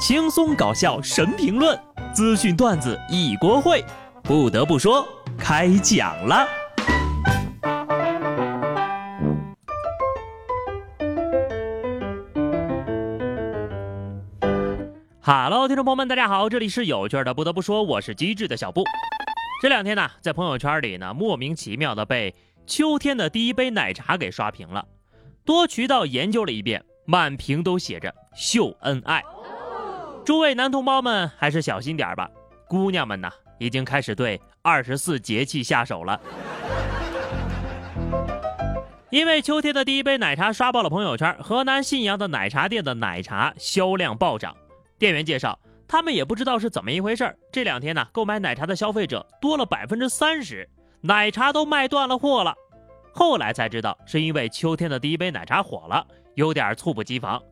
轻松搞笑神评论，资讯段子一锅烩。不得不说，开讲了。Hello，听众朋友们，大家好，这里是有趣的。不得不说，我是机智的小布。这两天呢，在朋友圈里呢，莫名其妙的被秋天的第一杯奶茶给刷屏了。多渠道研究了一遍，满屏都写着秀恩爱。诸位男同胞们，还是小心点吧。姑娘们呢，已经开始对二十四节气下手了。因为秋天的第一杯奶茶刷爆了朋友圈，河南信阳的奶茶店的奶茶销量暴涨。店员介绍，他们也不知道是怎么一回事这两天呢，购买奶茶的消费者多了百分之三十，奶茶都卖断了货了。后来才知道，是因为秋天的第一杯奶茶火了，有点猝不及防。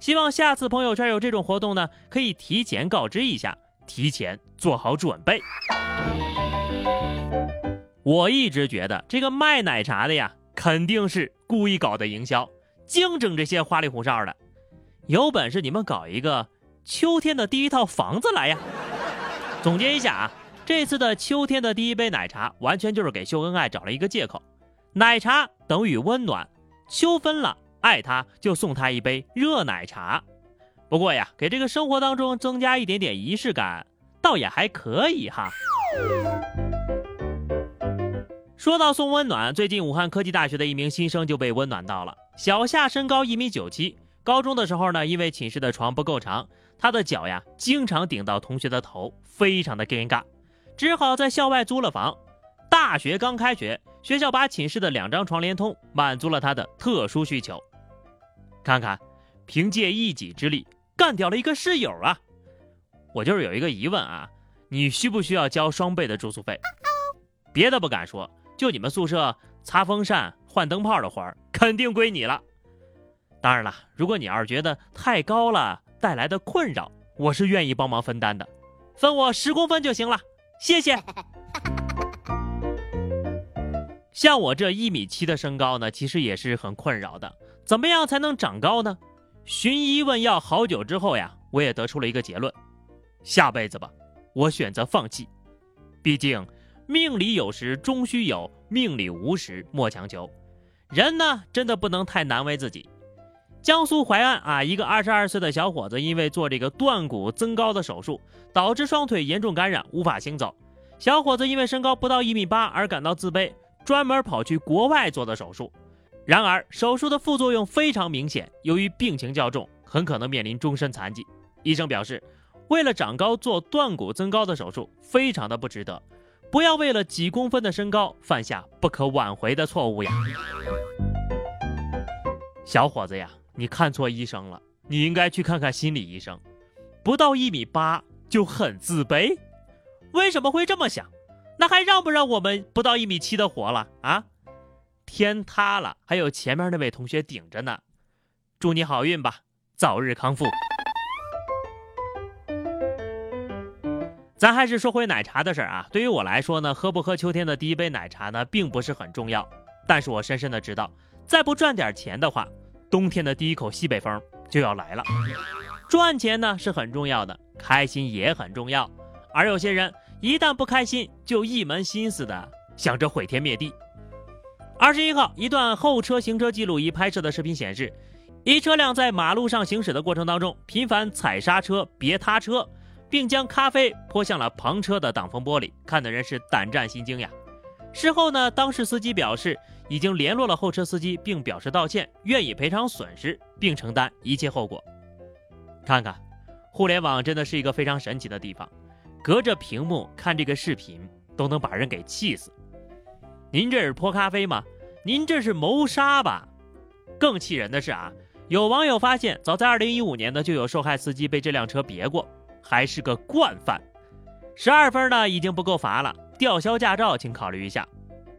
希望下次朋友圈有这种活动呢，可以提前告知一下，提前做好准备。我一直觉得这个卖奶茶的呀，肯定是故意搞的营销，净整这些花里胡哨的。有本事你们搞一个秋天的第一套房子来呀！总结一下啊，这次的秋天的第一杯奶茶，完全就是给秀恩爱找了一个借口。奶茶等于温暖，秋分了，爱他就送他一杯热奶茶。不过呀，给这个生活当中增加一点点仪式感，倒也还可以哈。说到送温暖，最近武汉科技大学的一名新生就被温暖到了。小夏身高一米九七，高中的时候呢，因为寝室的床不够长，他的脚呀经常顶到同学的头，非常的尴尬，只好在校外租了房。大学刚开学。学校把寝室的两张床连通，满足了他的特殊需求。看看，凭借一己之力干掉了一个室友啊！我就是有一个疑问啊，你需不需要交双倍的住宿费？别的不敢说，就你们宿舍擦风扇、换灯泡的活儿，肯定归你了。当然了，如果你要是觉得太高了带来的困扰，我是愿意帮忙分担的，分我十公分就行了，谢谢。像我这一米七的身高呢，其实也是很困扰的。怎么样才能长高呢？寻医问药好久之后呀，我也得出了一个结论：下辈子吧，我选择放弃。毕竟命里有时终须有，命里无时莫强求。人呢，真的不能太难为自己。江苏淮安啊，一个二十二岁的小伙子，因为做这个断骨增高的手术，导致双腿严重感染，无法行走。小伙子因为身高不到一米八而感到自卑。专门跑去国外做的手术，然而手术的副作用非常明显，由于病情较重，很可能面临终身残疾。医生表示，为了长高做断骨增高的手术，非常的不值得，不要为了几公分的身高犯下不可挽回的错误呀！小伙子呀，你看错医生了，你应该去看看心理医生。不到一米八就很自卑，为什么会这么想？那还让不让我们不到一米七的活了啊？天塌了，还有前面那位同学顶着呢。祝你好运吧，早日康复。咱还是说回奶茶的事儿啊。对于我来说呢，喝不喝秋天的第一杯奶茶呢，并不是很重要。但是我深深的知道，再不赚点钱的话，冬天的第一口西北风就要来了。赚钱呢是很重要的，开心也很重要。而有些人。一旦不开心，就一门心思的想着毁天灭地。二十一号，一段后车行车记录仪拍摄的视频显示，一车辆在马路上行驶的过程当中，频繁踩刹车、别他车，并将咖啡泼向了旁车的挡风玻璃，看的人是胆战心惊呀。事后呢，当事司机表示已经联络了后车司机，并表示道歉，愿意赔偿损失，并承担一切后果。看看，互联网真的是一个非常神奇的地方。隔着屏幕看这个视频都能把人给气死。您这是泼咖啡吗？您这是谋杀吧？更气人的是啊，有网友发现，早在2015年呢，就有受害司机被这辆车别过，还是个惯犯。十二分呢已经不够罚了，吊销驾照，请考虑一下，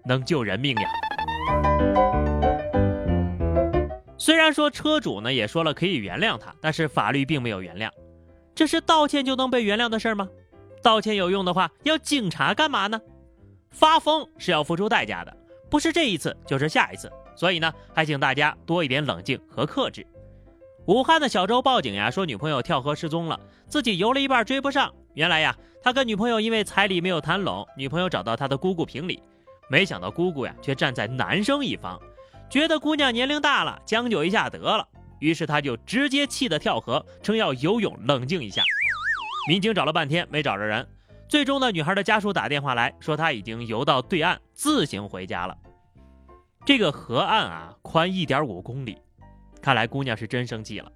能救人命呀。虽然说车主呢也说了可以原谅他，但是法律并没有原谅。这是道歉就能被原谅的事吗？道歉有用的话，要警察干嘛呢？发疯是要付出代价的，不是这一次就是下一次。所以呢，还请大家多一点冷静和克制。武汉的小周报警呀，说女朋友跳河失踪了，自己游了一半追不上。原来呀，他跟女朋友因为彩礼没有谈拢，女朋友找到他的姑姑评理，没想到姑姑呀却站在男生一方，觉得姑娘年龄大了，将就一下得了。于是他就直接气得跳河，称要游泳冷静一下。民警找了半天没找着人，最终呢，女孩的家属打电话来说她已经游到对岸，自行回家了。这个河岸啊，宽一点五公里。看来姑娘是真生气了，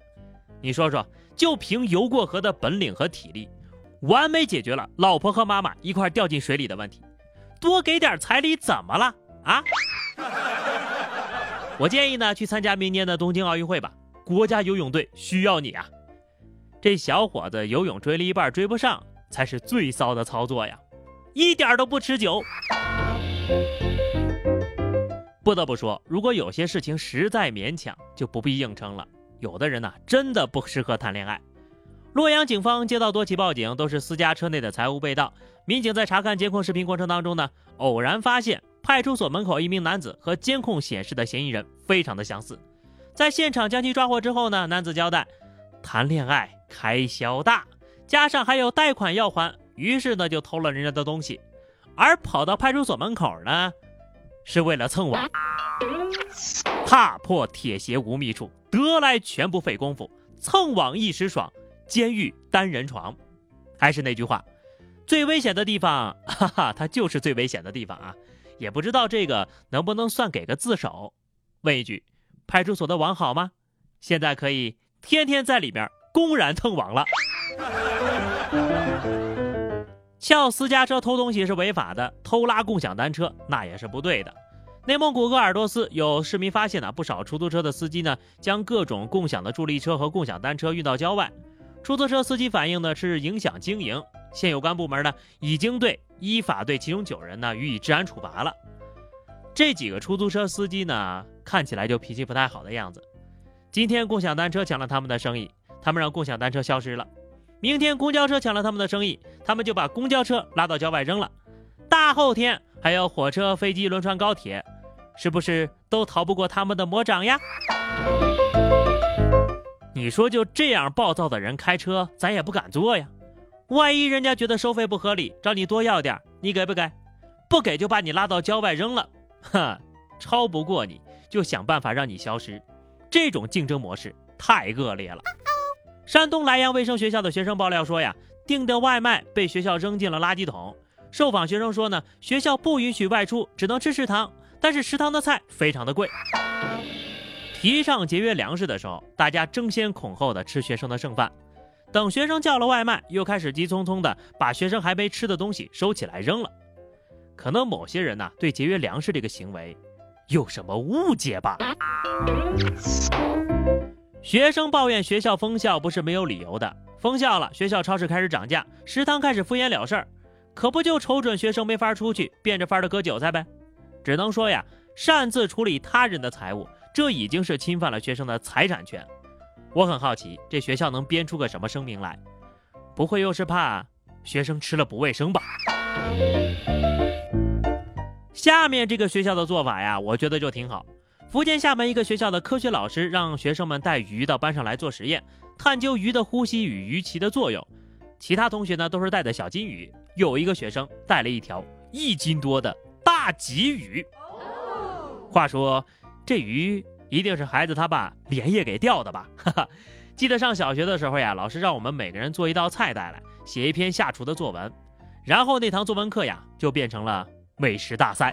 你说说，就凭游过河的本领和体力，完美解决了老婆和妈妈一块掉进水里的问题。多给点彩礼怎么了啊？我建议呢，去参加明年的东京奥运会吧，国家游泳队需要你啊！这小伙子游泳追了一半追不上，才是最骚的操作呀，一点都不持久。不得不说，如果有些事情实在勉强，就不必硬撑了。有的人呐，真的不适合谈恋爱。洛阳警方接到多起报警，都是私家车内的财物被盗。民警在查看监控视频过程当中呢，偶然发现派出所门口一名男子和监控显示的嫌疑人非常的相似。在现场将其抓获之后呢，男子交代，谈恋爱开销大，加上还有贷款要还，于是呢就偷了人家的东西，而跑到派出所门口呢。是为了蹭网，踏破铁鞋无觅处，得来全不费工夫。蹭网一时爽，监狱单人床。还是那句话，最危险的地方，哈哈，它就是最危险的地方啊！也不知道这个能不能算给个自首？问一句，派出所的网好吗？现在可以天天在里面公然蹭网了。撬私家车偷东西是违法的，偷拉共享单车那也是不对的。内蒙古鄂尔多斯有市民发现呢，不少出租车的司机呢，将各种共享的助力车和共享单车运到郊外。出租车司机反映呢是影响经营，现有关部门呢，已经对依法对其中九人呢予以治安处罚了。这几个出租车司机呢，看起来就脾气不太好的样子。今天共享单车抢了他们的生意，他们让共享单车消失了。明天公交车抢了他们的生意，他们就把公交车拉到郊外扔了。大后天还有火车、飞机、轮船、高铁，是不是都逃不过他们的魔掌呀？你说就这样暴躁的人开车，咱也不敢坐呀。万一人家觉得收费不合理，找你多要点，你给不给？不给就把你拉到郊外扔了。哼，超不过你就想办法让你消失，这种竞争模式太恶劣了。山东莱阳卫生学校的学生爆料说呀，订的外卖被学校扔进了垃圾桶。受访学生说呢，学校不允许外出，只能吃食堂，但是食堂的菜非常的贵。提倡节约粮食的时候，大家争先恐后的吃学生的剩饭，等学生叫了外卖，又开始急匆匆的把学生还没吃的东西收起来扔了。可能某些人呢，对节约粮食这个行为有什么误解吧？学生抱怨学校封校不是没有理由的，封校了，学校超市开始涨价，食堂开始敷衍了事儿，可不就瞅准学生没法出去，变着法的割韭菜呗？只能说呀，擅自处理他人的财物，这已经是侵犯了学生的财产权。我很好奇，这学校能编出个什么声明来？不会又是怕学生吃了不卫生吧？下面这个学校的做法呀，我觉得就挺好。福建厦门一个学校的科学老师让学生们带鱼到班上来做实验，探究鱼的呼吸与鱼鳍的作用。其他同学呢都是带的小金鱼，有一个学生带了一条一斤多的大鲫鱼。话说这鱼一定是孩子他爸连夜给钓的吧？哈哈，记得上小学的时候呀，老师让我们每个人做一道菜带来，写一篇下厨的作文，然后那堂作文课呀就变成了美食大赛。